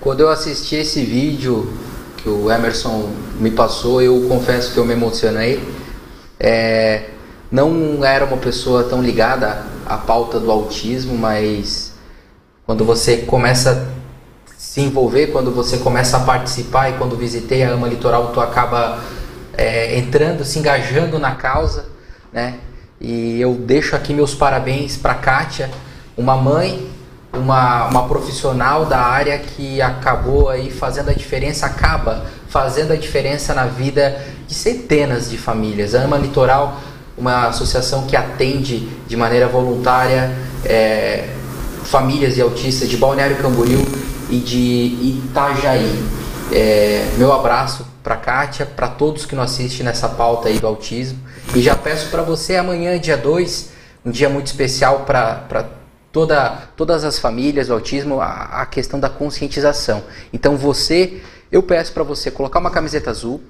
Quando eu assisti esse vídeo que o Emerson me passou, eu confesso que eu me emocionei. É, não era uma pessoa tão ligada à pauta do autismo, mas quando você começa a se envolver, quando você começa a participar e quando visitei a AMA Litoral, tu acaba é, entrando, se engajando na causa, né? E eu deixo aqui meus parabéns para Kátia, uma mãe uma, uma profissional da área que acabou aí fazendo a diferença, acaba fazendo a diferença na vida de centenas de famílias. A Ama Litoral, uma associação que atende de maneira voluntária é, famílias de autistas de Balneário Camboriú e de Itajaí. É, meu abraço para Kátia, para todos que nos assistem nessa pauta aí do autismo. E já peço para você amanhã, dia 2, um dia muito especial para toda, todas as famílias, o autismo, a, a questão da conscientização. Então você, eu peço para você colocar uma camiseta azul,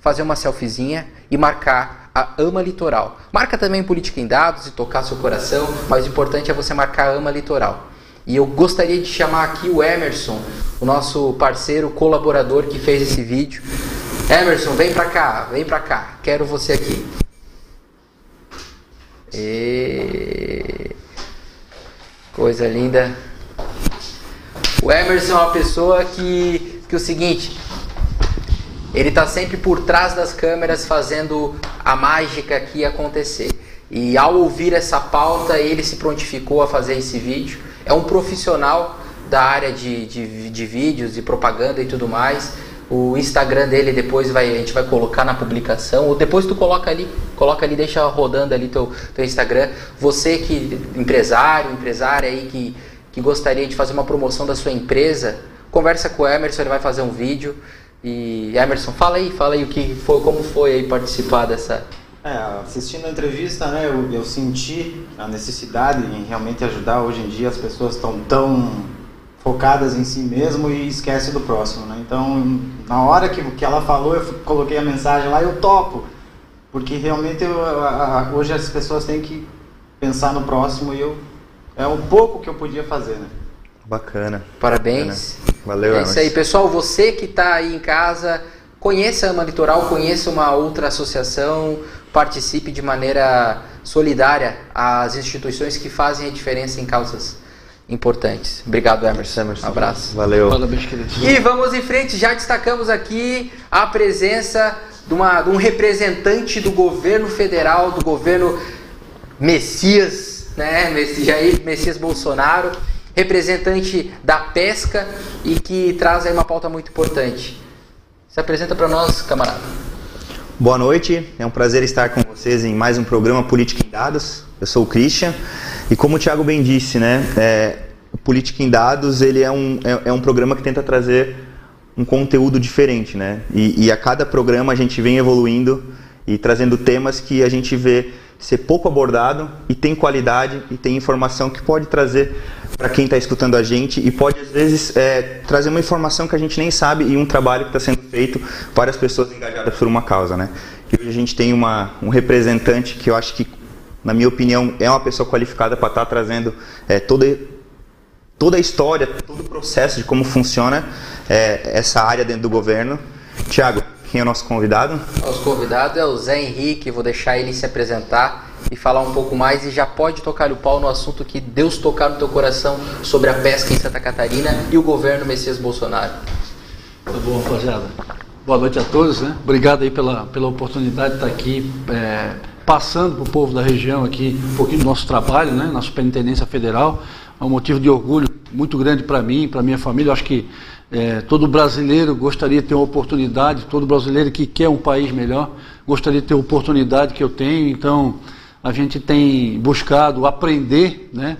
fazer uma selfiezinha e marcar a Ama Litoral. Marca também Política em Dados e tocar seu coração, mas o importante é você marcar a Ama Litoral. E eu gostaria de chamar aqui o Emerson, o nosso parceiro colaborador que fez esse vídeo. Emerson, vem pra cá, vem pra cá. Quero você aqui. E... Coisa linda. O Emerson é uma pessoa que, que é o seguinte, ele está sempre por trás das câmeras fazendo a mágica aqui acontecer. E ao ouvir essa pauta, ele se prontificou a fazer esse vídeo. É um profissional da área de, de, de vídeos, de propaganda e tudo mais. O Instagram dele depois vai, a gente vai colocar na publicação. Ou depois tu coloca ali, coloca ali, deixa rodando ali teu, teu Instagram. Você que empresário, empresária aí que, que gostaria de fazer uma promoção da sua empresa, conversa com o Emerson, ele vai fazer um vídeo. E Emerson, fala aí, fala aí o que foi, como foi aí participar dessa. É, assistindo a entrevista, né, eu, eu senti a necessidade em realmente ajudar. Hoje em dia as pessoas estão tão focadas em si mesmo e esquece do próximo, né? Então, na hora que, que ela falou, eu coloquei a mensagem lá, eu topo, porque realmente eu, a, a, hoje as pessoas têm que pensar no próximo e eu é um pouco que eu podia fazer, né? Bacana. Parabéns. Bacana. Valeu. É isso aí, pessoal. Você que está aí em casa, conheça a Ama Litoral, conheça uma outra associação, participe de maneira solidária às instituições que fazem a diferença em causas importantes. Obrigado, Emerson. Emerson. Um abraço. Valeu. E vamos em frente, já destacamos aqui a presença de, uma, de um representante do governo federal, do governo Messias, né? Jair Messias Bolsonaro, representante da pesca e que traz aí uma pauta muito importante. Se apresenta para nós, camarada. Boa noite, é um prazer estar com vocês em mais um programa Política em Dados. Eu sou o Christian e como o Thiago bem disse, né, é, Política em Dados ele é um, é, é, um programa que tenta trazer um conteúdo diferente, né? E, e, a cada programa a gente vem evoluindo e trazendo temas que a gente vê ser pouco abordado e tem qualidade e tem informação que pode trazer para quem está escutando a gente e pode às vezes é, trazer uma informação que a gente nem sabe e um trabalho que está sendo feito várias pessoas engajadas por uma causa, né? E hoje a gente tem uma, um representante que eu acho que, na minha opinião, é uma pessoa qualificada para estar tá trazendo é, toda, toda a história, todo o processo de como funciona é, essa área dentro do governo. Tiago, quem é o nosso convidado? Nosso convidado é o Zé Henrique, vou deixar ele se apresentar e falar um pouco mais e já pode tocar o pau no assunto que Deus tocar no teu coração sobre a pesca em Santa Catarina e o governo Messias Bolsonaro. Tá bom, rapaziada. Boa noite a todos, né? Obrigado aí pela, pela oportunidade de estar aqui é, passando para o povo da região aqui um pouquinho do nosso trabalho, né? Na Superintendência Federal. É um motivo de orgulho muito grande para mim, para minha família. Eu acho que é, todo brasileiro gostaria de ter uma oportunidade, todo brasileiro que quer um país melhor gostaria de ter a oportunidade que eu tenho. Então, a gente tem buscado aprender, né?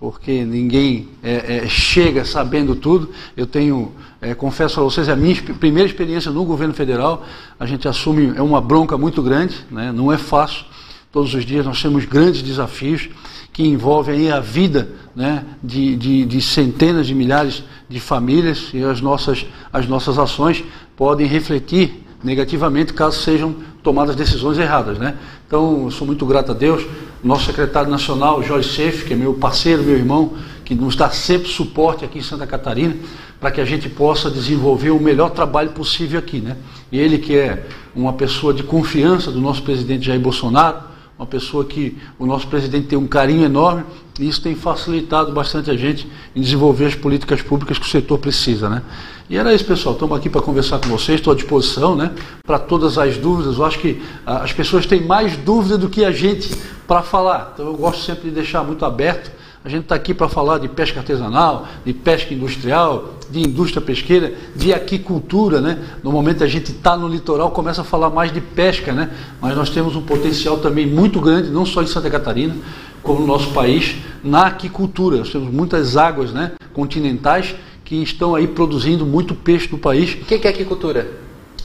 Porque ninguém é, é, chega sabendo tudo. Eu tenho, é, confesso a vocês, a minha primeira experiência no governo federal. A gente assume é uma bronca muito grande, né? não é fácil. Todos os dias nós temos grandes desafios que envolvem a vida né, de, de, de, centenas de milhares de famílias e as nossas, as nossas ações podem refletir negativamente caso sejam tomadas decisões erradas. Né? Então, sou muito grato a Deus, nosso secretário nacional, Jorge Seif, que é meu parceiro, meu irmão, que nos dá sempre suporte aqui em Santa Catarina, para que a gente possa desenvolver o melhor trabalho possível aqui. Né? E ele que é uma pessoa de confiança do nosso presidente Jair Bolsonaro, uma pessoa que o nosso presidente tem um carinho enorme, e isso tem facilitado bastante a gente em desenvolver as políticas públicas que o setor precisa. Né? E era isso, pessoal. Estamos aqui para conversar com vocês, estou à disposição né, para todas as dúvidas. Eu acho que ah, as pessoas têm mais dúvida do que a gente para falar. Então eu gosto sempre de deixar muito aberto. A gente está aqui para falar de pesca artesanal, de pesca industrial, de indústria pesqueira, de aquicultura, né? No momento a gente está no litoral, começa a falar mais de pesca, né? Mas nós temos um potencial também muito grande, não só em Santa Catarina, como no nosso país, na aquicultura. Nós temos muitas águas né, continentais que estão aí produzindo muito peixe no país. O que é aquicultura?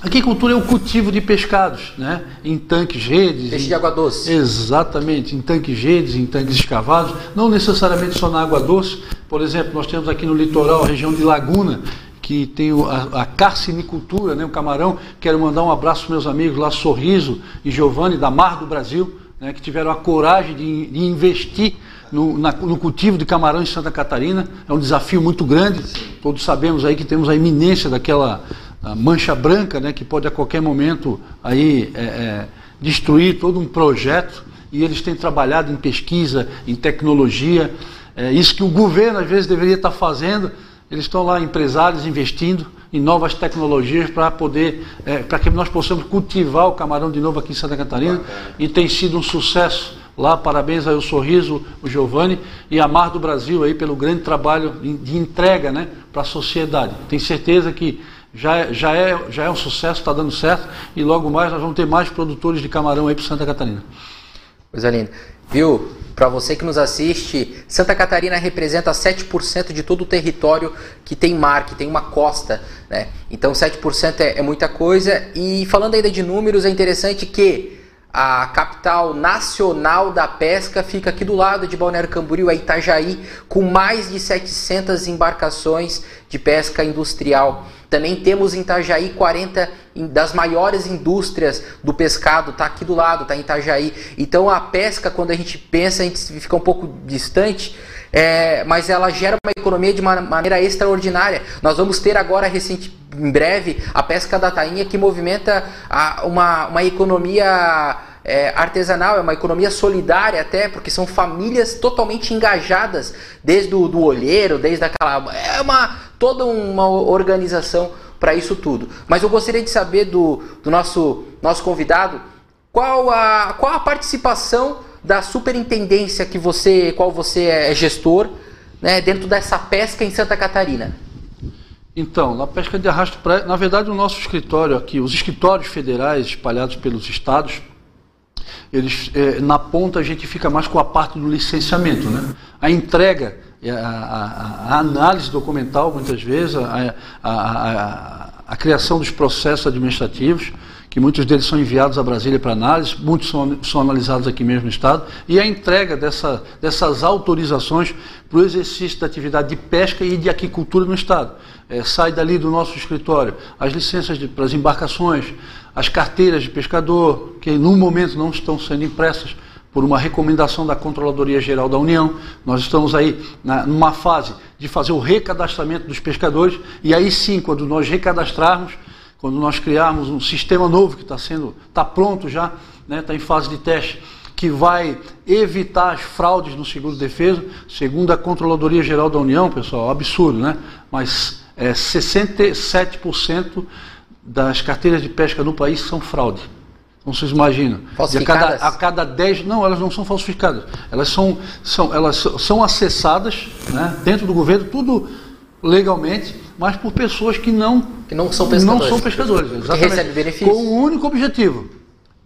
Aquicultura é o cultivo de pescados, né? Em tanques, redes. Peixe em... de água doce. Exatamente, em tanques, redes, em tanques escavados, não necessariamente só na água doce. Por exemplo, nós temos aqui no litoral a região de Laguna, que tem a, a carcinicultura, né? o camarão. Quero mandar um abraço para meus amigos lá, Sorriso e Giovanni, da Mar do Brasil, né? que tiveram a coragem de, de investir no, na, no, cultivo de camarão em Santa Catarina. É um desafio muito grande. Todos sabemos aí que temos a iminência daquela mancha branca, né, que pode a qualquer momento aí é, é, destruir todo um projeto. E eles têm trabalhado em pesquisa, em tecnologia. É, isso que o governo às vezes deveria estar fazendo. Eles estão lá empresários investindo em novas tecnologias para poder, é, para que nós possamos cultivar o camarão de novo aqui em Santa Catarina. Bacana. E tem sido um sucesso lá. Parabéns aí o Sorriso, o Giovanni e a Mar do Brasil aí pelo grande trabalho de entrega né, para a sociedade. Tenho certeza que já, já, é, já é um sucesso, está dando certo e logo mais nós vamos ter mais produtores de camarão aí para Santa Catarina. Coisa linda. Viu? Para você que nos assiste, Santa Catarina representa 7% de todo o território que tem mar, que tem uma costa. Né? Então 7% é, é muita coisa. E falando ainda de números, é interessante que a capital nacional da pesca fica aqui do lado de Balneário Camboriú, é Itajaí, com mais de 700 embarcações de pesca industrial. Também temos em Itajaí 40 das maiores indústrias do pescado, está aqui do lado, está em Itajaí. Então a pesca, quando a gente pensa, a gente fica um pouco distante, é, mas ela gera uma economia de uma maneira extraordinária. Nós vamos ter agora, recente, em breve, a pesca da tainha que movimenta a, uma, uma economia é, artesanal, é uma economia solidária até, porque são famílias totalmente engajadas, desde o do olheiro, desde aquela. É uma toda uma organização para isso tudo. Mas eu gostaria de saber do, do nosso, nosso convidado qual a, qual a participação da superintendência que você, qual você é gestor, né, dentro dessa pesca em Santa Catarina? Então, na pesca de arrasto na verdade o nosso escritório aqui, os escritórios federais espalhados pelos estados, eles, é, na ponta a gente fica mais com a parte do licenciamento, né? A entrega, a, a, a análise documental muitas vezes, a, a, criação dos processos administrativos, que muitos deles são enviados a Brasília para análise, muitos são, são analisados aqui mesmo no Estado, e a entrega dessa, dessas autorizações para o exercício da atividade de pesca e de aquicultura no Estado. É, sai dali do nosso escritório as licenças para as embarcações, as carteiras de pescador, que no momento não estão sendo impressas por uma recomendação da Controladoria Geral da União. Nós estamos aí na, numa fase de fazer o recadastramento dos pescadores, e aí sim, quando nós recadastrarmos, quando nós criarmos um sistema novo que está sendo, está pronto já, está né, tá em fase de teste, que vai evitar as fraudes no seguro defesa, segundo a Controladoria Geral da União, pessoal, absurdo, né? Mas é, 67% das carteiras de pesca no país são fraude. Então vocês imaginam. Falsificadas? A cada, a cada 10. Não, elas não são falsificadas. Elas são, são, elas são acessadas né, dentro do governo, tudo legalmente, mas por pessoas que não, que não são pescadores. Não são pescadores, exatamente. Que recebem benefícios. Com o único objetivo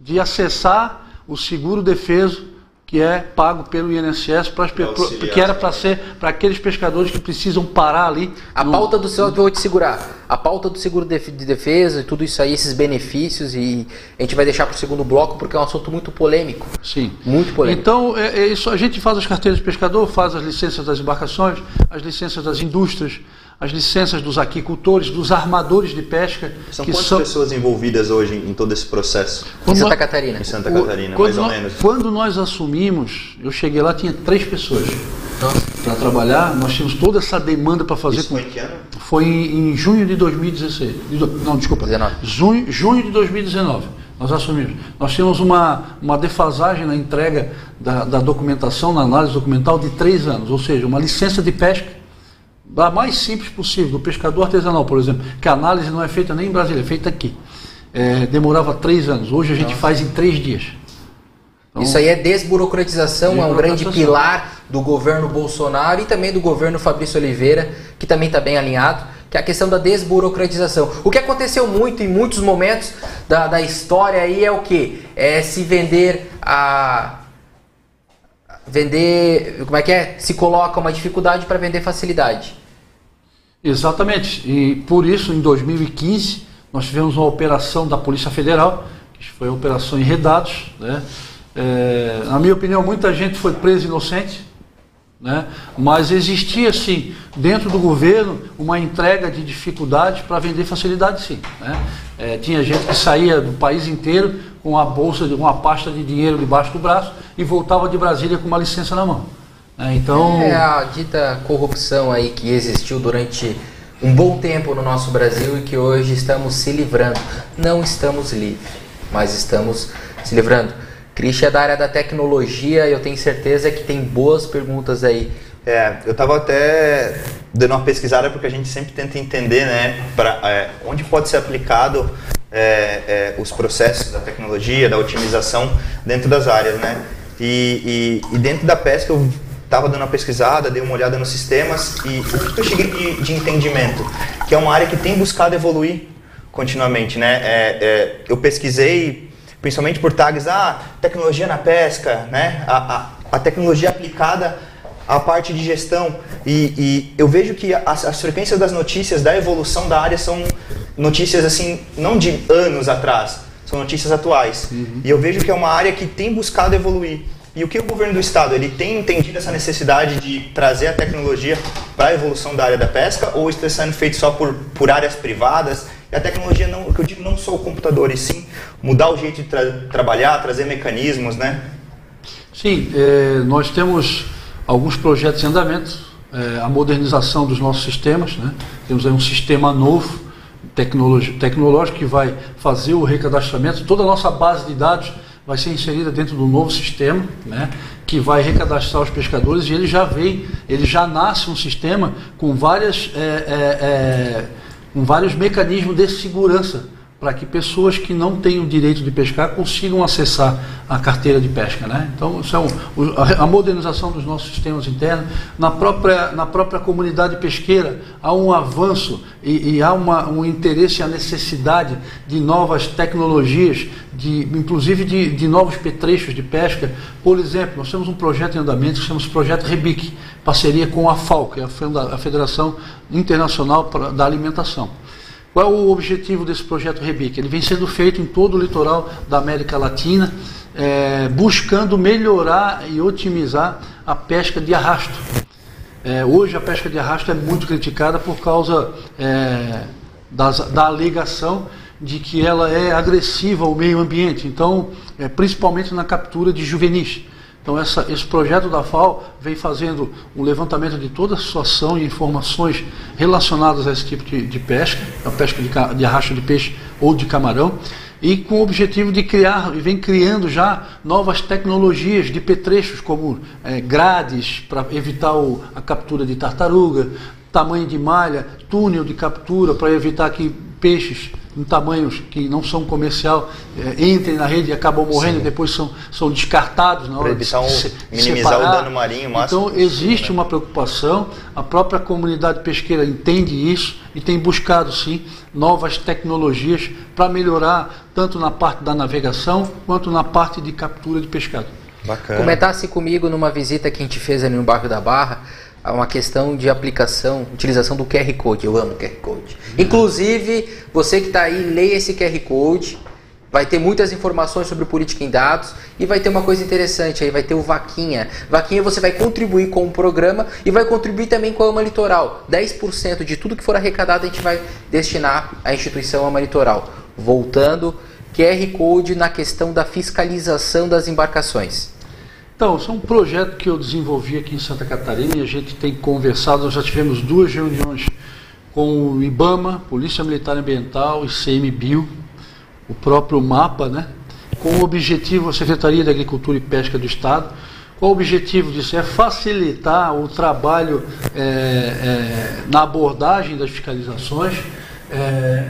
de acessar o seguro defeso que é pago pelo INSS para as que era para ser para aqueles pescadores que precisam parar ali. A no... pauta do seu vou te segurar. A pauta do seguro de defesa e tudo isso aí, esses benefícios e a gente vai deixar para o segundo bloco porque é um assunto muito polêmico. Sim. Muito polêmico. Então é, é isso. A gente faz as carteiras de pescador, faz as licenças das embarcações, as licenças das indústrias as licenças dos aquicultores, dos armadores de pesca. São quantas são... pessoas envolvidas hoje em todo esse processo? Em Santa Catarina. Em Santa Catarina, o, mais ou nós, menos. Quando nós assumimos, eu cheguei lá, tinha três pessoas para trabalhar, nós tínhamos toda essa demanda para fazer. Isso foi em que ano? Foi em, em junho de 2016. Não, desculpa. 19. Junho, junho de 2019. Nós assumimos. Nós tínhamos uma, uma defasagem na entrega da, da documentação, na análise documental, de três anos, ou seja, uma licença de pesca da mais simples possível, do pescador artesanal, por exemplo, que a análise não é feita nem em Brasília, é feita aqui. É, demorava três anos, hoje a gente Nossa. faz em três dias. Então, Isso aí é desburocratização, é um grande pilar do governo Bolsonaro e também do governo Fabrício Oliveira, que também está bem alinhado, que é a questão da desburocratização. O que aconteceu muito em muitos momentos da, da história aí é o que? É se vender a. Vender. Como é que é? Se coloca uma dificuldade para vender facilidade. Exatamente. E por isso, em 2015, nós tivemos uma operação da Polícia Federal, que foi a Operação Enredados. Né? É, na minha opinião, muita gente foi presa inocente, né? mas existia, sim, dentro do governo, uma entrega de dificuldades para vender facilidade, sim. Né? É, tinha gente que saía do país inteiro com uma bolsa, uma pasta de dinheiro debaixo do braço e voltava de Brasília com uma licença na mão. É, então... É a dita corrupção aí que existiu durante um bom tempo no nosso Brasil e que hoje estamos se livrando. Não estamos livres, mas estamos se livrando. Christian é da área da tecnologia e eu tenho certeza que tem boas perguntas aí. É, eu estava até dando uma pesquisada porque a gente sempre tenta entender né, pra, é, onde pode ser aplicado é, é os processos da tecnologia, da otimização dentro das áreas. Né? E, e, e dentro da pesca eu estava dando uma pesquisada, dei uma olhada nos sistemas e o que eu cheguei de, de entendimento? Que é uma área que tem buscado evoluir continuamente, né? É, é, eu pesquisei principalmente por tags, ah, tecnologia na pesca, né? A, a, a tecnologia aplicada à parte de gestão e, e eu vejo que as, as frequências das notícias da evolução da área são notícias assim não de anos atrás, são notícias atuais. Uhum. E eu vejo que é uma área que tem buscado evoluir. E o que o governo do estado ele tem entendido essa necessidade de trazer a tecnologia para a evolução da área da pesca ou está sendo feito só por, por áreas privadas? E a tecnologia não, o que eu digo não só o computador, e sim mudar o jeito de tra trabalhar, trazer mecanismos, né? Sim, é, nós temos alguns projetos em andamento, é, a modernização dos nossos sistemas, né? Temos aí um sistema novo tecnológico que vai fazer o recadastramento, toda a nossa base de dados vai ser inserida dentro do novo sistema, né, que vai recadastrar os pescadores e ele já vem, ele já nasce um sistema com várias, é, é, é, com vários mecanismos de segurança para que pessoas que não têm o direito de pescar consigam acessar a carteira de pesca. Né? Então, isso é um, a modernização dos nossos sistemas internos. Na própria, na própria comunidade pesqueira, há um avanço e, e há uma, um interesse, a necessidade de novas tecnologias, de, inclusive de, de novos petrechos de pesca. Por exemplo, nós temos um projeto em andamento que chama-se Projeto Rebic, parceria com a FAO, que é a Federação Internacional da Alimentação. Qual é o objetivo desse projeto Rebic? Ele vem sendo feito em todo o litoral da América Latina, é, buscando melhorar e otimizar a pesca de arrasto. É, hoje a pesca de arrasto é muito criticada por causa é, das, da alegação de que ela é agressiva ao meio ambiente, então, é, principalmente na captura de juvenis. Então essa, esse projeto da FAO vem fazendo um levantamento de toda a situação e informações relacionadas a esse tipo de, de pesca, a pesca de, de arrasto de peixe ou de camarão, e com o objetivo de criar, e vem criando já novas tecnologias de petrechos, como é, grades para evitar o, a captura de tartaruga, tamanho de malha, túnel de captura para evitar que peixes em tamanhos que não são comercial é, entrem na rede e acabam morrendo Sim. e depois são, são descartados na hora de se, minimizar separar. o dano marinho máximo Então existe né? uma preocupação, a própria comunidade pesqueira entende isso e tem buscado sim novas tecnologias para melhorar tanto na parte da navegação quanto na parte de captura de pescado. Bacana. Comentasse comigo numa visita que a gente fez ali no bairro da Barra, uma questão de aplicação, utilização do QR Code. Eu amo QR Code. Inclusive, você que está aí, leia esse QR Code. Vai ter muitas informações sobre política em dados e vai ter uma coisa interessante aí, vai ter o Vaquinha. Vaquinha você vai contribuir com o programa e vai contribuir também com a AMA Litoral. 10% de tudo que for arrecadado a gente vai destinar à instituição AMA Litoral. Voltando, QR Code na questão da fiscalização das embarcações. Então, isso é um projeto que eu desenvolvi aqui em Santa Catarina e a gente tem conversado, nós já tivemos duas reuniões com o IBAMA, Polícia Militar Ambiental e CMBio, o próprio MAPA, né? com o objetivo, a Secretaria de Agricultura e Pesca do Estado, qual o objetivo disso? É facilitar o trabalho é, é, na abordagem das fiscalizações, é,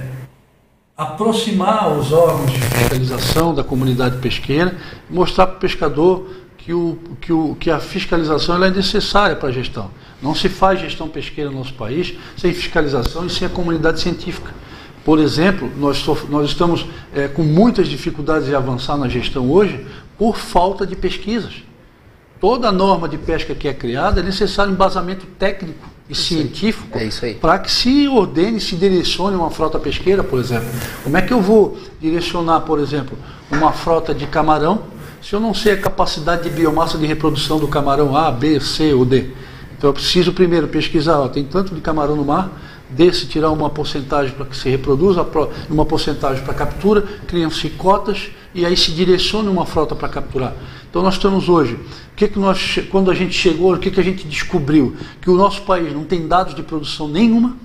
aproximar os órgãos de fiscalização da comunidade pesqueira, mostrar para o pescador que, o, que, o, que a fiscalização é necessária para a gestão. Não se faz gestão pesqueira no nosso país sem fiscalização e sem a comunidade científica. Por exemplo, nós, nós estamos é, com muitas dificuldades de avançar na gestão hoje por falta de pesquisas. Toda norma de pesca que é criada é necessário embasamento técnico e isso científico é para que se ordene, se direcione uma frota pesqueira, por exemplo. Como é que eu vou direcionar, por exemplo, uma frota de camarão se eu não sei a capacidade de biomassa de reprodução do camarão A, B, C ou D? Então eu preciso primeiro pesquisar, ó, tem tanto de camarão no mar, desse tirar uma porcentagem para que se reproduza, uma porcentagem para captura, criam-se cotas e aí se direciona uma frota para capturar. Então nós estamos hoje, o que que nós, quando a gente chegou, o que, que a gente descobriu? Que o nosso país não tem dados de produção nenhuma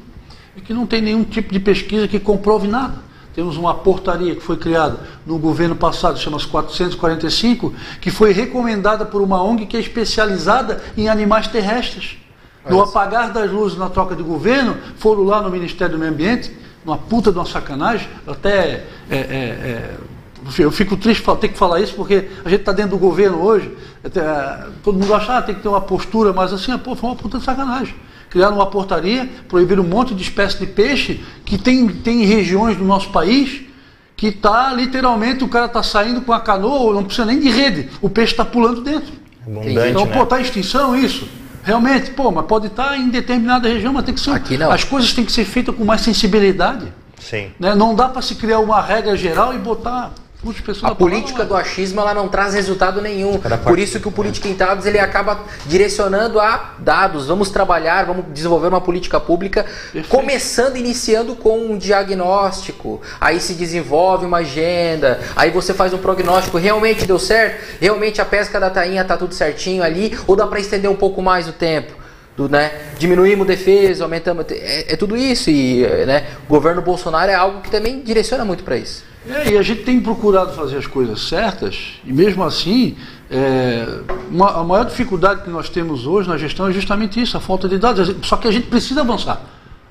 e que não tem nenhum tipo de pesquisa que comprove nada. Temos uma portaria que foi criada no governo passado, chama-se 445, que foi recomendada por uma ONG que é especializada em animais terrestres. No apagar das luzes na troca de governo, foram lá no Ministério do Meio Ambiente, uma puta de uma sacanagem, até é, é, é, eu fico triste ter que falar isso, porque a gente está dentro do governo hoje, até, todo mundo acha que ah, tem que ter uma postura, mas assim, pô, foi uma puta de sacanagem. Criaram uma portaria, proibiram um monte de espécies de peixe que tem, tem regiões do nosso país que está literalmente, o cara está saindo com a canoa, não precisa nem de rede, o peixe está pulando dentro. Abundante, então, né? pô, está em extinção isso. Realmente, pô, mas pode estar tá em determinada região, mas tem que ser. Aqui não. As coisas têm que ser feitas com mais sensibilidade. Sim. Né? Não dá para se criar uma regra geral e botar a política do achismo ela não traz resultado nenhum. Por isso que o Política em Dados ele acaba direcionando a dados. Vamos trabalhar, vamos desenvolver uma política pública, Perfeito. começando, iniciando com um diagnóstico. Aí se desenvolve uma agenda, aí você faz um prognóstico. Realmente deu certo? Realmente a pesca da tainha está tudo certinho ali? Ou dá para estender um pouco mais o tempo? Do, né, diminuímos defesa, aumentamos. É, é tudo isso. E né, o governo Bolsonaro é algo que também direciona muito para isso. É, e a gente tem procurado fazer as coisas certas, e mesmo assim, é, uma, a maior dificuldade que nós temos hoje na gestão é justamente isso, a falta de dados. Só que a gente precisa avançar.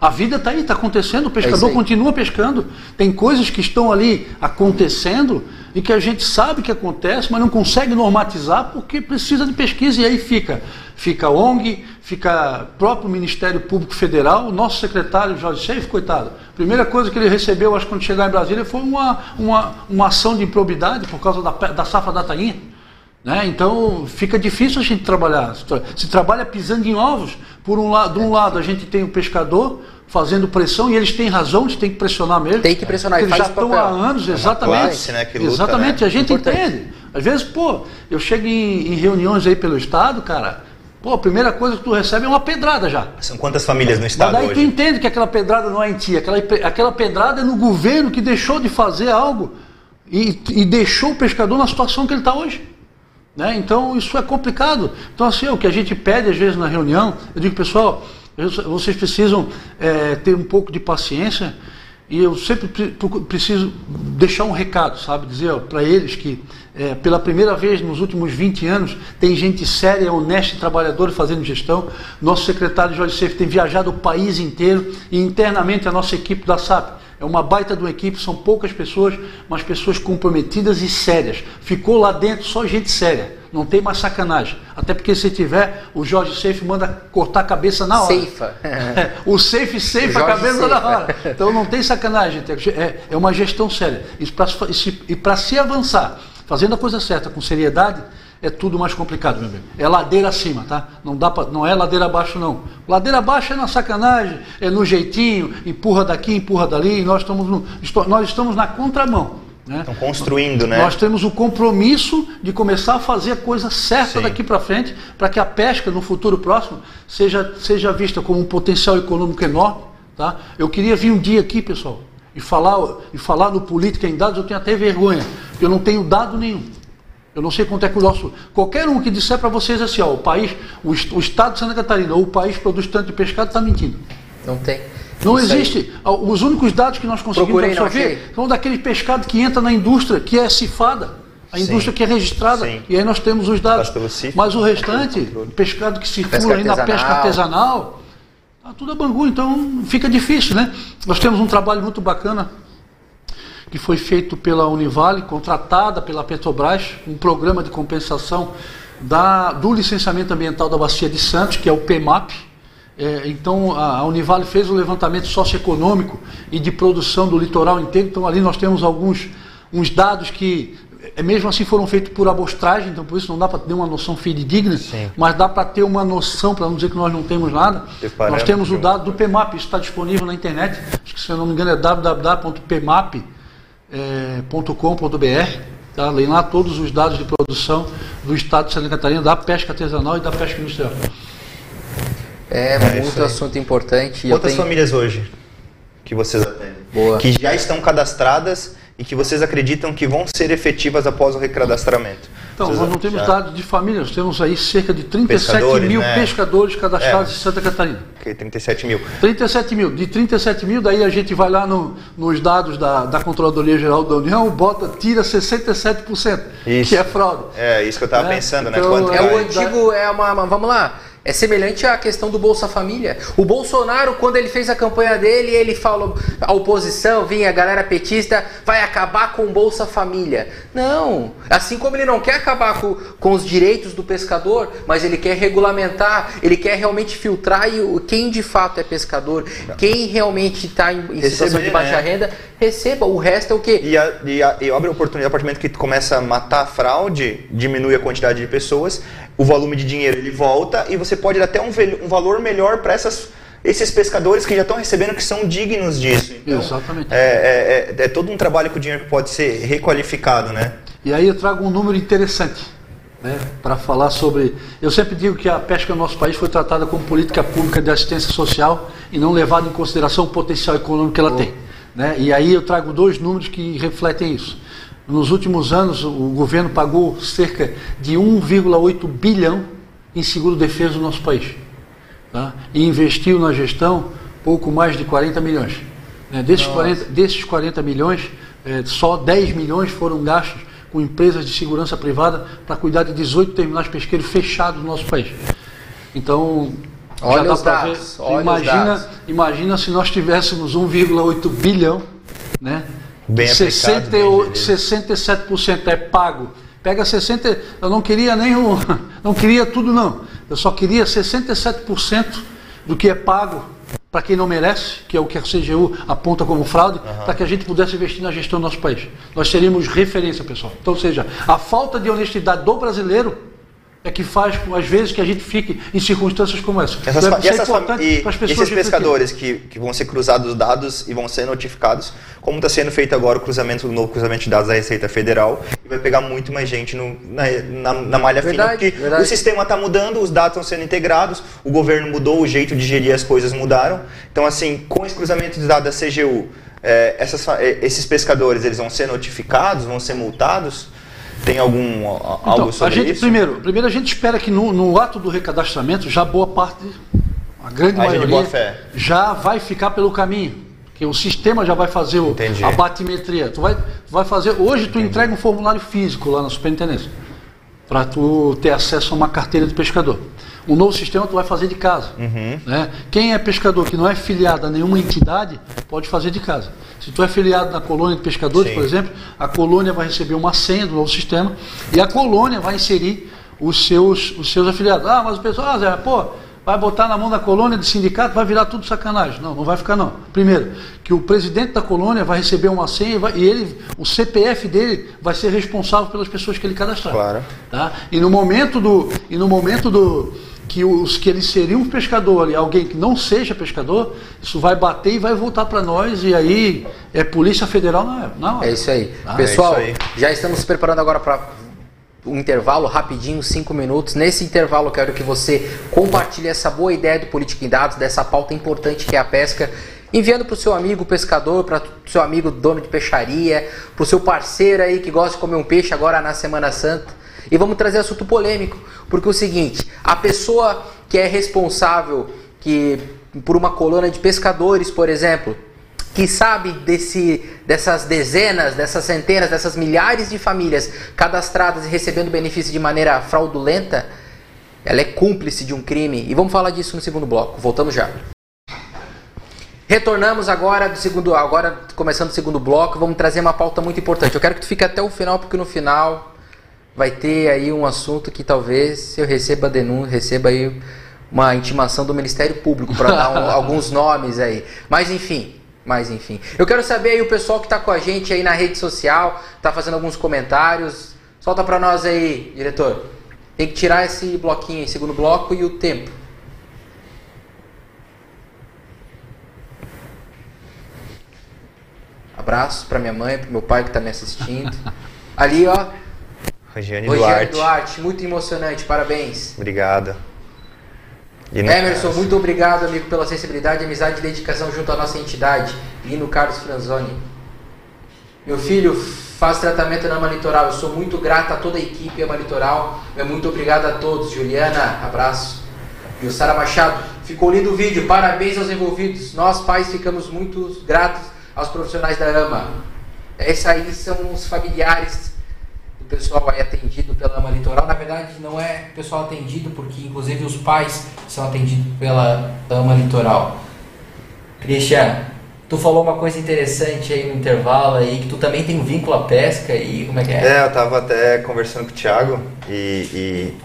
A vida está aí, está acontecendo, o pescador é continua pescando. Tem coisas que estão ali acontecendo e que a gente sabe que acontece, mas não consegue normatizar porque precisa de pesquisa e aí fica. Fica a ONG, fica próprio Ministério Público Federal, o nosso secretário Jorge Seif, coitado. Primeira coisa que ele recebeu, acho que quando chegar em Brasília, foi uma, uma, uma ação de improbidade por causa da, da safra da tainha. Né? Então fica difícil a gente trabalhar. Se trabalha pisando em ovos. Por um lado, de um lado a gente tem o pescador fazendo pressão e eles têm razão, eles têm que pressionar mesmo. Tem que pressionar. Eles já estão há anos, exatamente. É classe, né, luta, exatamente. Né? A gente Importante. entende. Às vezes, pô, eu chego em, em reuniões aí pelo estado, cara. Pô, a primeira coisa que tu recebe é uma pedrada já. São quantas famílias no estado Mas daí hoje? tu entende que aquela pedrada não é em ti, aquela, aquela pedrada é no governo que deixou de fazer algo e, e deixou o pescador na situação que ele está hoje. Né? Então isso é complicado. Então assim, o que a gente pede às vezes na reunião, eu digo, pessoal, vocês precisam é, ter um pouco de paciência e eu sempre preciso deixar um recado, sabe? Dizer para eles que é, pela primeira vez nos últimos 20 anos tem gente séria, honesta e trabalhadora fazendo gestão. Nosso secretário Jorge Seif tem viajado o país inteiro e internamente a nossa equipe da SAP é uma baita de uma equipe, são poucas pessoas, mas pessoas comprometidas e sérias. Ficou lá dentro só gente séria. Não tem mais sacanagem. Até porque se tiver, o Jorge Seif manda cortar a cabeça na hora. Ceifa. o Safe ceifa a cabeça Seifa. na hora. Então não tem sacanagem. É, é uma gestão séria. E para se avançar, fazendo a coisa certa, com seriedade, é tudo mais complicado, meu amigo. É ladeira acima, tá? Não, dá pra, não é ladeira abaixo, não. Ladeira abaixo é na sacanagem, é no jeitinho, empurra daqui, empurra dali, nós estamos, no, nós estamos na contramão. Né? Estão construindo, né? Nós temos o compromisso de começar a fazer a coisa certa Sim. daqui para frente, para que a pesca no futuro próximo seja, seja vista como um potencial econômico enorme. Tá? Eu queria vir um dia aqui, pessoal, e falar, e falar no Política em Dados, eu tenho até vergonha, eu não tenho dado nenhum. Eu não sei quanto é que o nosso. Qualquer um que disser para vocês assim, ó, o país, o, o estado de Santa Catarina ou o país produz tanto de pescado, está mentindo. Não tem. Não Isso existe. Os únicos dados que nós conseguimos Procurei, absorver são daquele pescado que entra na indústria, que é cifada. A Sim. indústria que é registrada. Sim. E aí nós temos os dados. Mas o restante, Controle. pescado que circula aí na pesca artesanal. tá tudo a bangu, então fica difícil, né? Nós temos um trabalho muito bacana que foi feito pela Univale, contratada pela Petrobras, um programa de compensação da, do licenciamento ambiental da Bacia de Santos, que é o PMAP. É, então, a, a Univale fez o levantamento socioeconômico e de produção do litoral inteiro. Então, ali nós temos alguns uns dados que, é, mesmo assim, foram feitos por amostragem, então por isso não dá para ter uma noção fidedigna, Sim. mas dá para ter uma noção, para não dizer que nós não temos nada. Nós temos o dado do PMAP, isso está disponível na internet. Acho que, se eu não me engano, é www.pmap.com.br. Tá? Leem lá todos os dados de produção do estado de Santa Catarina, da pesca artesanal e da pesca industrial. É, É muito assunto importante. Quantas tenho- famílias hoje que vocês atendem? Boa. Que já estão cadastradas e que vocês acreditam que vão ser efetivas após o recadastramento? Então, Vocês nós não temos já- dados de família, nós temos aí cerca de 37 Pescadores, mil né? pescadores cadastrados É. em Santa Catarina. Ok, 37 mil. 37 mil. De 37 mil, daí a gente vai lá no- nos dados da, da Controladoria Geral da União, bota, tira 67%, Isso. que é fraude. É, isso que eu estava É, pensando, né? então, Quanto É o antigo, é uma, uma- vamos lá. É semelhante à questão do Bolsa Família. O Bolsonaro, quando ele fez a campanha dele, ele falou: a oposição, vinha a galera petista, vai acabar com o Bolsa Família. Não. Assim como ele não quer acabar com, com os direitos do pescador, mas ele quer regulamentar, ele quer realmente filtrar e quem de fato é pescador, quem realmente está em, em situação de baixa né? renda, receba. O resto é o quê? E, a, e, a, e abre a oportunidade, a partir do momento que começa a matar a fraude, diminui a quantidade de pessoas, o volume de dinheiro ele volta e você pode dar até um, um valor melhor para esses pescadores que já estão recebendo que são dignos disso. Então, Exatamente. É, é, é, é todo um trabalho com o dinheiro que pode ser requalificado, né? E aí eu trago um número interessante né, para falar sobre. Eu sempre digo que a pesca no nosso país foi tratada como política pública de assistência social e não levada em consideração o potencial econômico que ela tem. Né? E aí eu trago dois números que refletem isso. Nos últimos anos, o governo pagou cerca de 1,8 bilhão em seguro-defesa no nosso país. Tá? E investiu na gestão pouco mais de 40 milhões. Né? Desses, 40, desses 40 milhões, eh, só 10 milhões foram gastos com empresas de segurança privada para cuidar de 18 terminais pesqueiros fechados no nosso país. Então, Olha já dá os para ver. dados, olha os Imagina, dados. imagina se nós tivéssemos 1,8 bilhão, né? Bem aplicado, 68, bem gerido. 67% é pago. Pega 60, eu não queria o, não queria tudo não. Eu só queria 67% do que é pago para quem não merece, que é o que a CGU aponta como fraude, para que a gente pudesse investir na gestão do nosso país. Nós seríamos referência, pessoal. Então, ou seja, a falta de honestidade do brasileiro é que faz, às vezes, que a gente fique em circunstâncias como essa. Essas, Então, é- e é essas importante e esses pescadores que, que vão ser cruzados os dados e vão ser notificados, como está sendo feito agora o cruzamento, o novo cruzamento de dados da Receita Federal, e vai pegar muito mais gente no- na, na- na malha fina, Verdade, porque verdade. o sistema está mudando, os dados estão sendo integrados, o governo mudou, o jeito de gerir as coisas mudaram. Então, assim, com esse cruzamento de dados da CGU, eh, essas eh, esses pescadores eles vão ser notificados, vão ser multados? Tem algum a- algo Então, a sobre gente, isso? primeiro, primeiro a gente espera que no, no ato do recadastramento já boa parte, a grande de maioria, já vai ficar pelo caminho. Que o sistema já vai fazer o, Entendi. a batimetria. Tu vai, tu vai fazer. Hoje tu entrega um formulário físico lá na superintendência. Para tu ter acesso a uma carteira de pescador. O novo sistema tu vai fazer de casa. Uhum. Né? Quem é pescador que não é filiado a nenhuma entidade, pode fazer de casa. Se tu é filiado na colônia de pescadores, Sim. por exemplo, a colônia vai receber uma senha do novo sistema e a colônia vai inserir os seus, os seus afiliados. Ah, mas o pessoal, ah, Zé, pô, vai botar na mão da colônia de sindicato, vai virar tudo sacanagem. Não, não vai ficar não. Primeiro, que o presidente da colônia vai receber uma senha e, vai- e ele, o CPF dele vai ser responsável pelas pessoas que ele cadastrar. Claro. Tá? E no momento do e no momento do que os que ele seria um pescador e alguém que não seja pescador, isso vai bater e vai voltar para nós e aí é polícia federal não é, não É isso aí. Ah, Pessoal, é isso já estamos se preparando agora para um intervalo rapidinho, cinco minutos. Nesse intervalo, eu quero que você compartilhe essa boa ideia do Política em Dados, dessa pauta importante que é a pesca, enviando para o seu amigo pescador, para o seu amigo dono de peixaria, para o seu parceiro aí que gosta de comer um peixe agora na Semana Santa. E vamos trazer assunto polêmico, porque é o seguinte, a pessoa que é responsável que por uma colônia de pescadores, por exemplo, que sabe desse, dessas dezenas, dessas centenas, dessas milhares de famílias cadastradas e recebendo benefício de maneira fraudulenta, ela é cúmplice de um crime. E vamos falar disso no segundo bloco. Voltamos já. Retornamos agora do segundo, agora começando o segundo bloco, vamos trazer uma pauta muito importante. Eu quero que tu fique até o final, porque no final vai ter aí um assunto que talvez eu receba denúncia, receba aí uma intimação do Ministério Público para dar um, alguns nomes aí. Mas enfim, mas enfim. Eu quero saber aí o pessoal que está com a gente aí na rede social, está fazendo alguns comentários. Solta para nós aí, diretor. Tem que tirar esse bloquinho aí, segundo bloco e o tempo. Abraço para minha mãe, para meu pai que está me assistindo. Ali, ó. Regiane Rogério Duarte. Duarte, muito emocionante, parabéns. Obrigado. E no Emerson, muito obrigado, amigo, pela sensibilidade, amizade e dedicação junto à nossa entidade. Lino Carlos Franzoni. Meu filho faz tratamento na Ama Litoral. Eu sou muito grata a toda a equipe Ama Litoral. Meu muito obrigado a todos. Juliana, abraço. E o Sara Machado, ficou lindo o vídeo. Parabéns aos envolvidos. Nós, pais, ficamos muito gratos aos profissionais da AMA. Esses aí são os familiares do pessoal aí atendido pela AMA Litoral. Na verdade, não é pessoal atendido, porque inclusive os pais são atendidos pela AMA Litoral. Christian, tu falou uma coisa interessante aí no intervalo aí, que tu também tem um vínculo à pesca e como é que é? É, eu tava até conversando com o Thiago e, e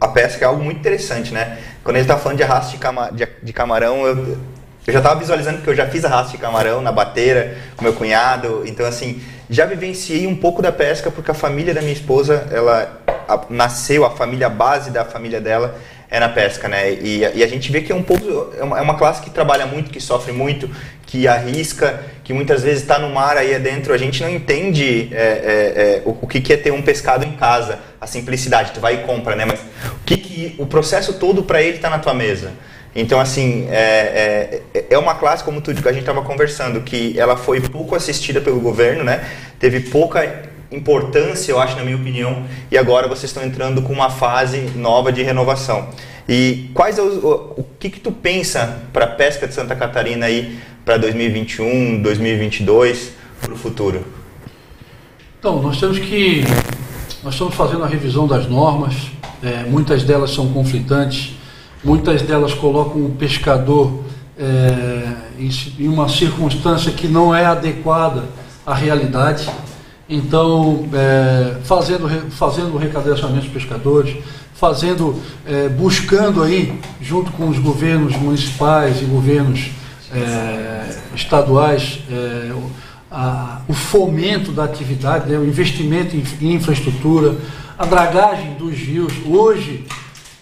a pesca é algo muito interessante, né? Quando ele tá falando de arrasto de, cama- de- de camarão, eu, eu já tava visualizando porque eu já fiz arrasto de camarão na bateira com meu cunhado, então assim, já vivenciei um pouco da pesca porque a família da minha esposa, ela a- nasceu, a família base da família dela é na pesca, né? E, a- e a gente vê que é um povo, é uma, é uma classe que trabalha muito, que sofre muito, que arrisca, que muitas vezes está no mar aí adentro. A gente não entende é, é, é, o, o que, que é ter um pescado em casa, a simplicidade. Tu vai e compra, né? Mas o que, que o processo todo para ele está na tua mesa. Então, assim, é, é, é uma classe, como tu, que a gente estava conversando, que ela foi pouco assistida pelo governo, né? Teve pouca importância, eu acho, na minha opinião, e agora vocês estão entrando com uma fase nova de renovação. E quais é os- o, o que que tu pensa para a pesca de Santa Catarina aí para 2021, 2022, para o futuro? Então, nós temos que. Nós estamos fazendo a revisão das normas, é, muitas delas são conflitantes, muitas delas colocam o pescador é, em, uma circunstância que não é adequada à realidade. Então, é, fazendo, fazendo o recadastramento dos pescadores, fazendo, é, buscando aí, junto com os governos municipais e governos é, estaduais, é, o- a- o fomento da atividade, né, o investimento em, em infraestrutura, a dragagem dos rios. Hoje,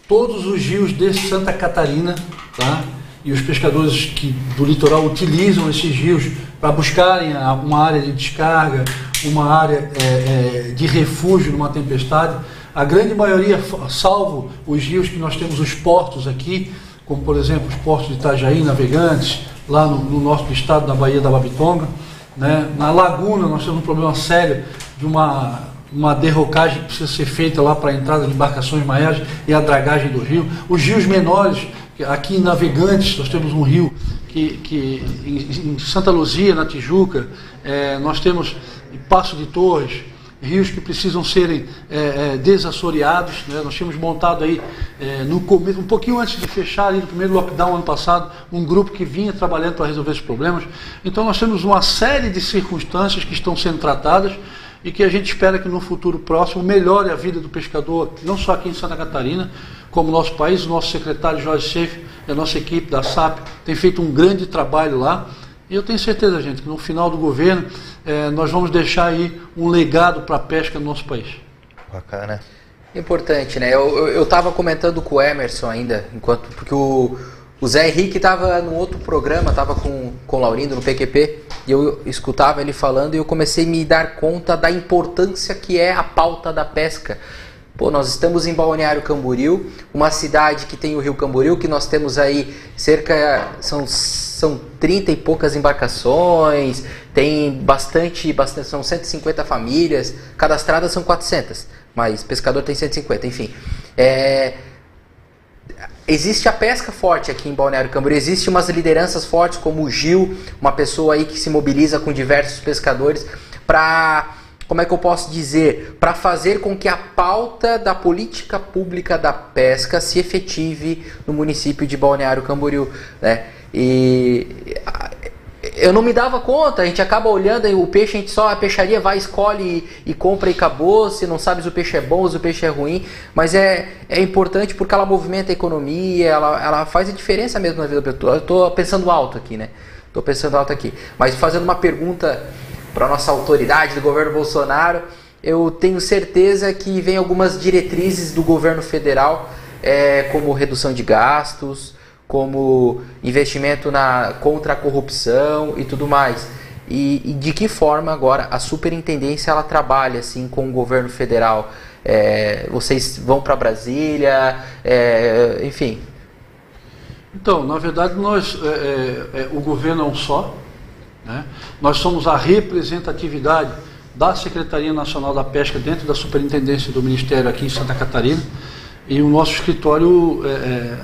todos os rios de Santa Catarina, tá? e os pescadores que, do litoral utilizam esses rios para buscarem uma área de descarga, uma área é, é, de refúgio numa tempestade. A grande maioria, salvo os rios que nós temos os portos aqui, como por exemplo os portos de Itajaí, Navegantes, lá no, no nosso estado, na Baía da Babitonga. Né? Na laguna nós temos um problema sério de uma, uma derrocagem que precisa ser feita lá para a entrada de embarcações maiores e a dragagem do rio. Os rios menores, aqui em Navegantes nós temos um rio que, que em, em Santa Luzia, na Tijuca, eh, nós temos em Passo de Torres, rios que precisam serem é, é, desassoreados. Né? Nós tínhamos montado aí, é, no começo, um pouquinho antes de fechar, ali no primeiro lockdown ano passado, um grupo que vinha trabalhando para resolver esses problemas. Então nós temos uma série de circunstâncias que estão sendo tratadas e que a gente espera que no futuro próximo melhore a vida do pescador, não só aqui em Santa Catarina, como no nosso país, o nosso secretário Jorge Schaefer e a nossa equipe da SAP tem feito um grande trabalho lá. E eu tenho certeza, gente, que no final do governo eh, nós vamos deixar aí um legado para a pesca no nosso país. Bacana. Importante, né? Eu, eu, eu tava comentando com o Emerson ainda, enquanto porque o, o Zé Henrique tava num outro programa, tava com, com o Laurindo no PQP, e eu escutava ele falando e eu comecei a me dar conta da importância que é a pauta da pesca. Pô, nós estamos em Balneário Camboriú, uma cidade que tem o Rio Camboriú, que nós temos aí cerca, são, são 30 e poucas embarcações, tem bastante, bastante, são 150 famílias, cadastradas são 400. mas pescador tem 150, enfim. É, existe a pesca forte aqui em Balneário Camboriú, existe umas lideranças fortes como o Gil, uma pessoa aí que se mobiliza com diversos pescadores para como é que eu posso dizer, para fazer com que a pauta da política pública da pesca se efetive no município de Balneário Camboriú, né? E eu não me dava conta, a gente acaba olhando o peixe, a gente só a peixaria vai, escolhe e, e compra e acabou, se não sabe se o peixe é bom, se o peixe é ruim, mas é, é importante porque ela movimenta a economia, ela, ela faz a diferença mesmo na vida da pessoa. Eu estou pensando alto aqui, né? Estou pensando alto aqui. Mas fazendo uma pergunta para nossa autoridade do governo Bolsonaro, eu tenho certeza que vem algumas diretrizes do governo federal, é, como redução de gastos, como investimento na, contra a corrupção e tudo mais. E, e, de que forma agora a superintendência ela trabalha assim com o governo federal? É, vocês vão para Brasília, é, enfim. Então, na verdade, nós, é, é, é, o governo é um só. Né? Nós somos a representatividade da Secretaria Nacional da Pesca dentro da Superintendência do Ministério aqui em Santa Catarina. E o nosso escritório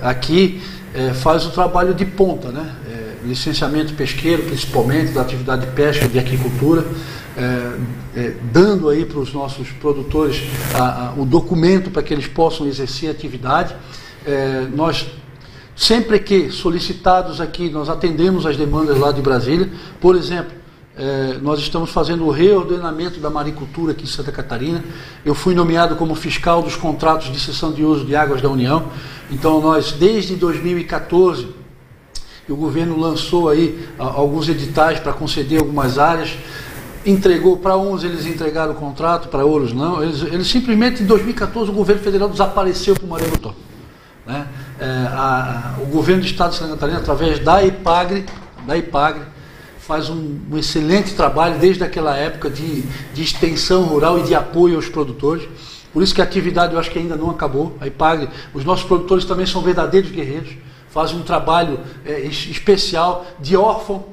aqui é, faz o trabalho de ponta, né? É, licenciamento pesqueiro, principalmente, da atividade de pesca, de aquicultura, é, é dando aí para os nossos produtores a, a, o documento para que eles possam exercer a atividade. É, nós, sempre que solicitados aqui, nós atendemos as demandas lá de Brasília. Por exemplo, é, nós estamos fazendo o reordenamento da maricultura aqui em Santa Catarina. Eu fui nomeado como fiscal dos contratos de cessão de uso de águas da União. Então nós, desde 2014, o governo lançou aí alguns editais para conceder algumas áreas. Entregou para uns, eles entregaram o contrato, para outros não. Eles, eles, simplesmente, em 2014, o governo federal desapareceu para o Maria Né? É, a, o governo do Estado de Santa Catarina, através da IPAGRE, da IPAGRE faz um, um, excelente trabalho desde aquela época de, de extensão rural e de apoio aos produtores. Por isso que a atividade eu acho que ainda não acabou. A IPAG, os nossos produtores também são verdadeiros guerreiros, fazem um trabalho é, especial de órfão,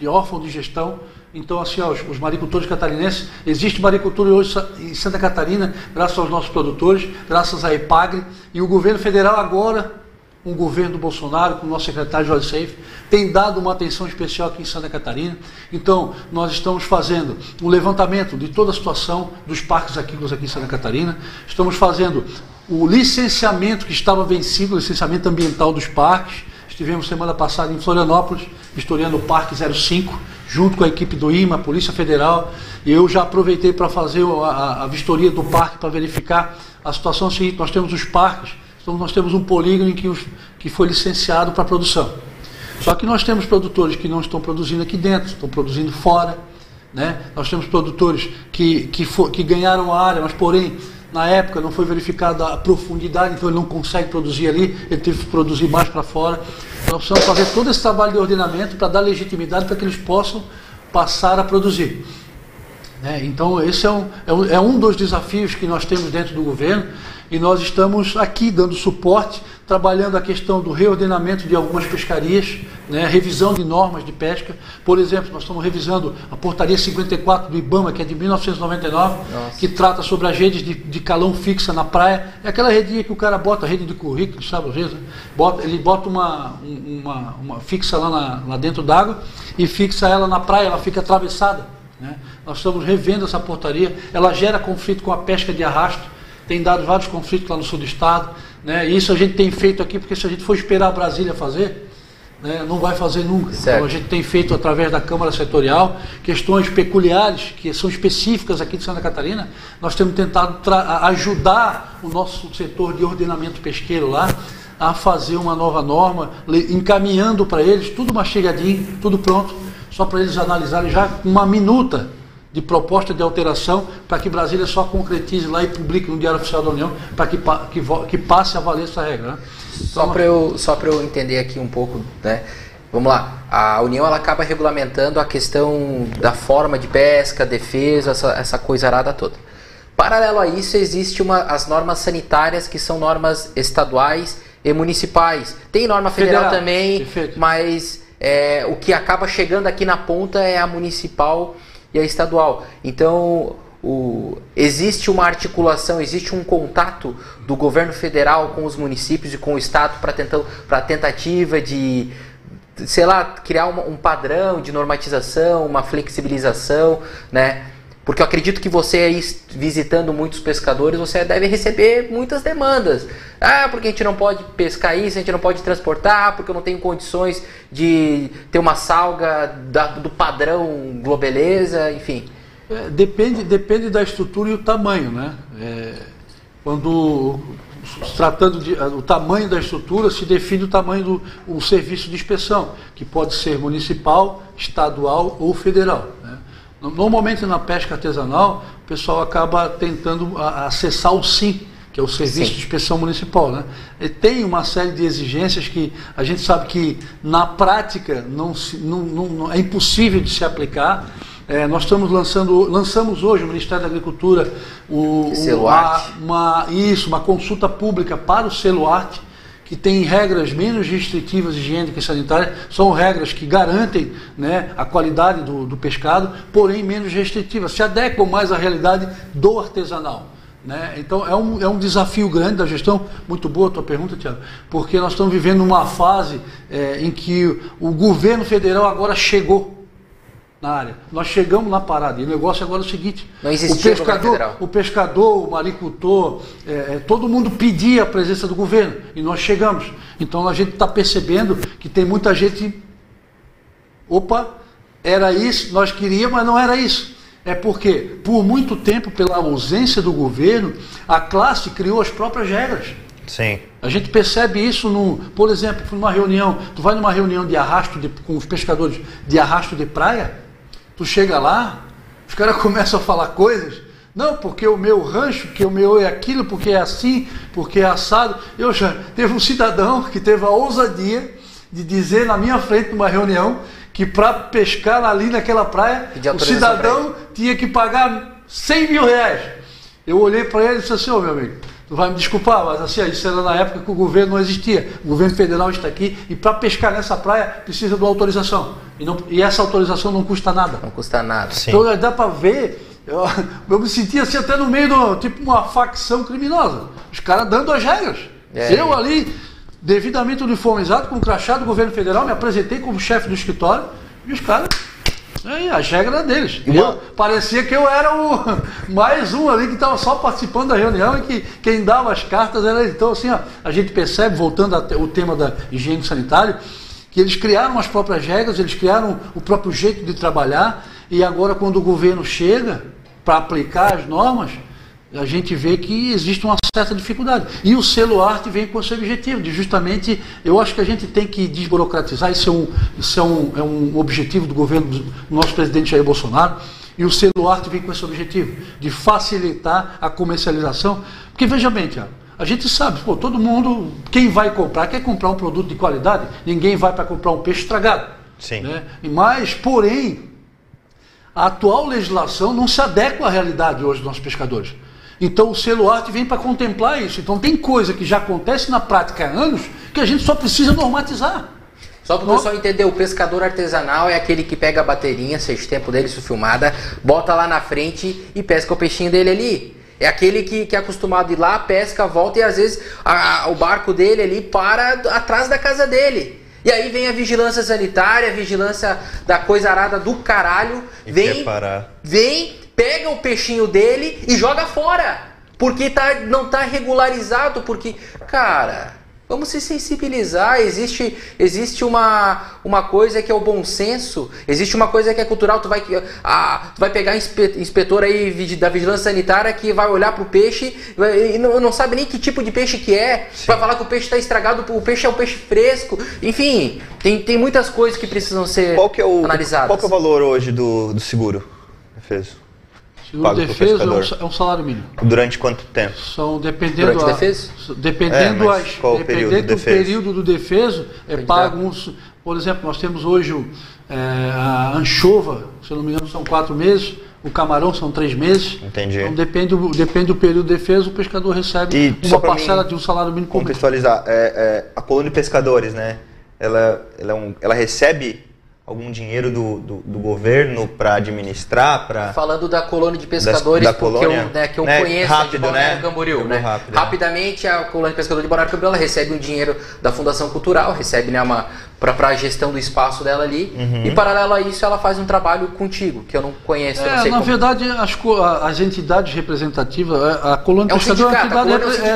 de órfão de gestão. Então, assim, ó, os, os maricultores catarinenses, existe maricultura hoje em Santa Catarina, graças aos nossos produtores, graças à IPAGRE, e o governo federal agora um governo Bolsonaro, com o nosso secretário Jorge Seif, tem dado uma atenção especial aqui em Santa Catarina. Então, nós estamos fazendo um levantamento de toda a situação dos parques aquícolas aqui em Santa Catarina. Estamos fazendo o licenciamento que estava vencido, o licenciamento ambiental dos parques. Estivemos semana passada em Florianópolis, vistoriando o Parque 05, junto com a equipe do IMA, Polícia Federal. E eu já aproveitei para fazer a, a, a vistoria do parque para verificar a situação seguinte. Nós temos os parques então nós temos um polígono em que, os, que foi licenciado para produção. Só que nós temos produtores que não estão produzindo aqui dentro, estão produzindo fora. Né? Nós temos produtores que, que, for, que ganharam a área, mas porém na época não foi verificada a profundidade, então ele não consegue produzir ali, ele teve que produzir mais para fora. Nós precisamos fazer todo esse trabalho de ordenamento para dar legitimidade para que eles possam passar a produzir. Né? Então esse é um, é um, é um dos desafios que nós temos dentro do governo e nós estamos aqui dando suporte, trabalhando a questão do reordenamento de algumas pescarias, né, revisão de normas de pesca. Por exemplo, nós estamos revisando a portaria 54 do IBAMA, que é de 1999, Nossa. que trata sobre as redes de, de, calão fixa na praia. É aquela redinha que o cara bota, a rede de currículo, sabe às vezes? Né? Bota, ele bota uma, uma, uma fixa lá, na, lá dentro d'água e fixa ela na praia, ela fica atravessada. Né? Nós estamos revendo essa portaria, ela gera conflito com a pesca de arrasto tem dado vários conflitos lá no sul do estado. Né? E isso a gente tem feito aqui, porque se a gente for esperar a Brasília fazer, né, não vai fazer nunca. Certo. Então a gente tem feito através da Câmara Setorial questões peculiares, que são específicas aqui de Santa Catarina. Nós temos tentado ajudar o nosso setor de ordenamento pesqueiro lá a fazer uma nova norma, encaminhando para eles tudo mastigadinho, tudo pronto, só para eles analisarem já uma minuta de proposta de alteração para que Brasília só concretize lá e publique no Diário Oficial da União para que, que, que, passe a valer essa regra. Né? Só para eu, só eu entender aqui um pouco, né? Vamos lá, a União ela acaba regulamentando a questão da forma de pesca, defesa, essa, essa coisa arada toda. Paralelo a isso, existe uma, as normas sanitárias, que são normas estaduais e municipais. Tem norma federal, federal também, perfeito. mas é, o que acaba chegando aqui na ponta é a municipal e a estadual. Então, o, existe uma articulação, existe um contato do governo federal com os municípios e com o estado para para tentativa de sei lá criar uma, um padrão de normatização, uma flexibilização, né? Porque eu acredito que você aí visitando muitos pescadores, você deve receber muitas demandas. Ah, porque a gente não pode pescar isso, a gente não pode transportar, porque eu não tenho condições de ter uma salga da, do padrão Globeleza, enfim. É, depende, depende da estrutura e o tamanho, né? É, quando tratando de, o tamanho da estrutura, se define o tamanho do o serviço de inspeção, que pode ser municipal, estadual ou federal. Normalmente na pesca artesanal, o pessoal acaba tentando acessar o SIM, que é o Serviço Sim. de Inspeção Municipal. Né? E tem uma série de exigências que a gente sabe que na prática não, se, não, não é impossível de se aplicar. É, nós estamos lançando, lançamos hoje, o Ministério da Agricultura, o, uma, uma, isso, uma consulta pública para o selo arte, que tem regras menos restritivas higiênicas e sanitárias, são regras que garantem né, a qualidade do, do pescado, porém menos restritivas, se adequam mais à realidade do artesanal. Né? Então é um, é um desafio grande da gestão. Muito boa a tua pergunta, Tiago, porque nós estamos vivendo uma fase é, em que o governo federal agora chegou na área. Nós chegamos na parada. E o negócio agora é o seguinte: o pescador, o pescador, o maricultor, é, é, todo mundo pedia a presença do governo. E nós chegamos. Então a gente está percebendo que tem muita gente. Opa, era isso, nós queríamos, mas não era isso. É porque, por muito tempo, pela ausência do governo, a classe criou as próprias regras. Sim. A gente percebe isso no, por exemplo, numa reunião, tu vai numa reunião de arrasto de, com os pescadores de arrasto de praia, Tu chega lá, os caras começam a falar coisas. Não, porque o meu rancho, que o meu é aquilo, porque é assim, porque é assado. Eu já teve um cidadão que teve a ousadia de dizer na minha frente numa reunião que para pescar ali naquela praia, o cidadão tinha que pagar 100 mil reais. Eu olhei para ele e disse assim, ô oh, meu amigo, Tu vai me desculpar, mas assim, isso era na época que o governo não existia. O governo federal está aqui e para pescar nessa praia precisa de uma autorização. E, não, e essa autorização não custa nada. Não custa nada. Sim. Então dá para ver, eu, eu, me sentia assim até no meio do tipo uma facção criminosa. Os caras dando as regras. É. Eu ali, devidamente uniformizado, com o crachá do governo federal, me apresentei como chefe do escritório e os caras é, a regra deles. Eu, parecia que eu era o mais um ali que estava só participando da reunião e que quem dava as cartas era ele. Então, assim, ó, a gente percebe, voltando ao tema da higiene sanitária, que eles criaram as próprias regras, eles criaram o próprio jeito de trabalhar, e agora, quando o governo chega para aplicar as normas, a gente vê que existe uma certa dificuldade. E o selo arte vem com esse objetivo, de justamente, eu acho que a gente tem que desburocratizar, isso é um, isso é um, é um objetivo do governo do nosso presidente Jair Bolsonaro, e o selo arte vem com esse objetivo, de facilitar a comercialização. Porque veja bem, Tiago, a gente sabe, pô, todo mundo, quem vai comprar, quer comprar um produto de qualidade, ninguém vai para comprar um peixe estragado. Sim. Né? Mas, porém, a atual legislação não se adequa à realidade hoje dos nossos pescadores. Então o selo arte vem para contemplar isso. Então tem coisa que já acontece na prática há anos que a gente só precisa normatizar. Só para o pessoal entender, o pescador artesanal é aquele que pega a bateria, seja tempo dele, isso filmada, bota lá na frente e pesca o peixinho dele ali. É aquele que, que é acostumado a ir lá, pesca, volta e às vezes a, a, o barco dele ali para atrás da casa dele. E aí vem a vigilância sanitária, a vigilância da coisa arada do caralho, e vem, vem pega o peixinho dele e joga fora. Porque tá, não está regularizado, porque, cara, vamos se sensibilizar. Existe, existe uma, uma coisa que é o bom senso, existe uma coisa que é cultural. Tu vai, a, tu vai pegar inspetor aí da vigilância sanitária que vai olhar pro peixe e não, não sabe nem que tipo de peixe que é. Sim. Vai falar que o peixe está estragado, o peixe é um peixe fresco. Enfim, tem, tem muitas coisas que precisam ser qual que é o, analisadas. Qual que é o valor hoje do, do seguro, defeso? Seguro defesa é um, é um, salário mínimo. Durante quanto tempo? São dependendo Durante a, defesa? Dependendo, é, as, qual dependendo período do, período do defeso, é pago uns. Por exemplo, nós temos hoje é, a anchova, se eu não me engano, são quatro meses. O camarão são três meses. Entendi. Então depende, depende do período de defesa, o pescador recebe e, uma parcela de um salário mínimo Contextualizar, é, é, a coluna de pescadores, né? Ela, ela, é um, ela recebe algum dinheiro do, do, do governo para administrar, para Falando da colônia de pescadores, Da- da porque colônia, eu, né, que eu né, conheço rápido, de Balneário né? Camboriú, né? rápido, é. Rapidamente, a colônia de pescadores de Balneário Camboriú ela recebe um dinheiro da Fundação Cultural, recebe né, uma para a gestão do espaço dela ali. Uhum. E paralelo a isso, ela faz um trabalho contigo, que eu não conheço, eu não É, sei na como. verdade, as, as entidades representativas, a, a colônia É um pescador é uma entidade, é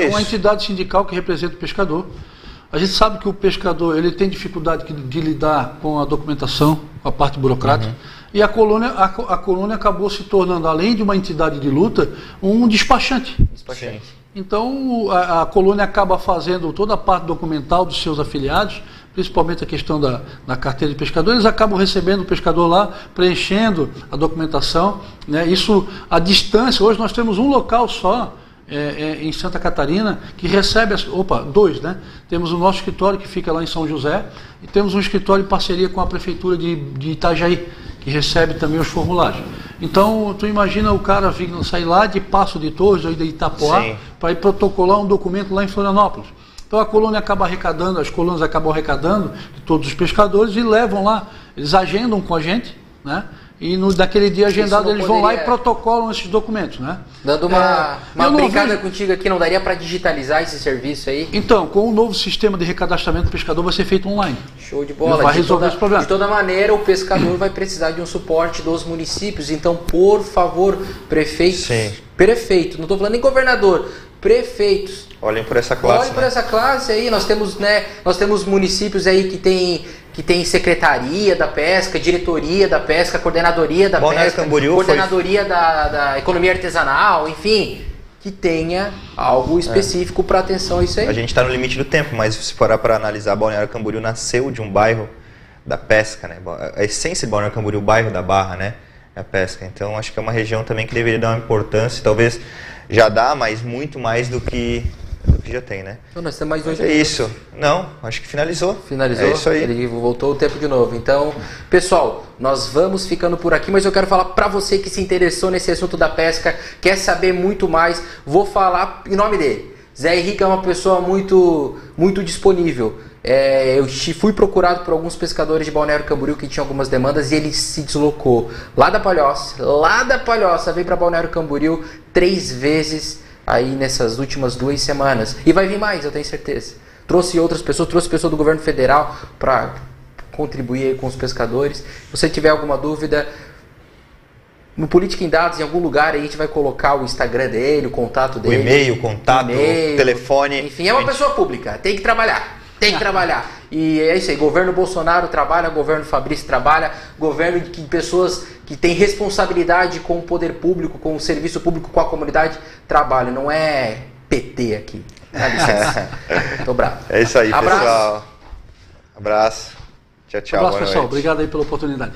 é, é uma Isso. entidade sindical que representa o pescador. A gente sabe que o pescador ele tem dificuldade de, de lidar com a documentação, com a parte burocrática. E a colônia, a, a colônia acabou se tornando, além de uma entidade de luta, um despachante. Despachante. Então a, a colônia acaba fazendo toda a parte documental dos seus afiliados, principalmente a questão da, da carteira de pescador, eles acabam recebendo o pescador lá, preenchendo a documentação. Né? Isso à distância, hoje nós temos um local só. É, é, em Santa Catarina, que recebe, as, opa, dois, né? Temos o nosso escritório que fica lá em São José e temos um escritório em parceria com a Prefeitura de, de Itajaí, que recebe também os formulários. Então, tu imagina o cara vir, sair lá de Passo de Torres ou de Itapoá para ir protocolar um documento lá em Florianópolis. Então a colônia acaba arrecadando, as colônias acabam arrecadando de todos os pescadores e levam lá, eles agendam com a gente, né? E no, daquele dia agendado eles vão lá e poderia- protocolam esses documentos, né? Dando uma, É, uma brincada vejo- contigo aqui, não daria para digitalizar esse serviço aí? Então, com o novo sistema de recadastramento do pescador vai ser feito online. Show de bola. Não vai de resolver toda, esse problema. De toda maneira, o pescador vai precisar de um suporte dos municípios. Então, por favor, prefeitos. Sim. Prefeito, não estou falando nem governador, prefeitos. Olhem por essa classe. Olhe por né? essa classe aí, nós temos, né, nós temos municípios aí que tem que tem secretaria da pesca, diretoria da pesca, coordenadoria da Balneário pesca, Camboriú foi- coordenadoria da, da economia artesanal, enfim, que tenha algo específico para atenção a isso aí. A gente está no limite do tempo, mas se parar para analisar, Balneário Camboriú nasceu de um bairro da pesca, né? A essência de Balneário Camboriú, o bairro da Barra, né? É a pesca. Então acho que é uma região também que deveria dar uma importância, talvez já dá, mas muito mais do que, do que já tem, né? Então, nós temos mais dois é isso. Não, acho que finalizou. Finalizou? É isso aí. Ele voltou o tempo de novo. Então, pessoal, nós vamos ficando por aqui, mas eu quero falar para você que se interessou nesse assunto da pesca, quer saber muito mais, vou falar em nome dele. Zé Henrique é uma pessoa muito, muito disponível. É, eu fui procurado por alguns pescadores de Balneário Camboriú que tinham algumas demandas e ele se deslocou lá da Palhoça, lá da Palhoça, veio para Balneário Camboriú três vezes aí nessas últimas duas semanas. E vai vir mais, eu tenho certeza. Trouxe outras pessoas, trouxe pessoas do governo federal para contribuir aí com os pescadores. Se você tiver alguma dúvida, no Política em Dados, em algum lugar aí, a gente vai colocar o Instagram dele, o contato O dele. e-mail, o contato, e-mail. o telefone. Enfim, é uma pessoa pública, tem que trabalhar. Tem que trabalhar. E é isso aí, governo Bolsonaro trabalha, governo Fabrício trabalha, governo de que pessoas que têm responsabilidade com o poder público, com o serviço público, com a comunidade, trabalham. Não é PT aqui. Dá licença. Tô bravo. É isso aí, Abraço. pessoal. Abraço. Tchau, tchau. Abraço, pessoal. Obrigado aí pela oportunidade.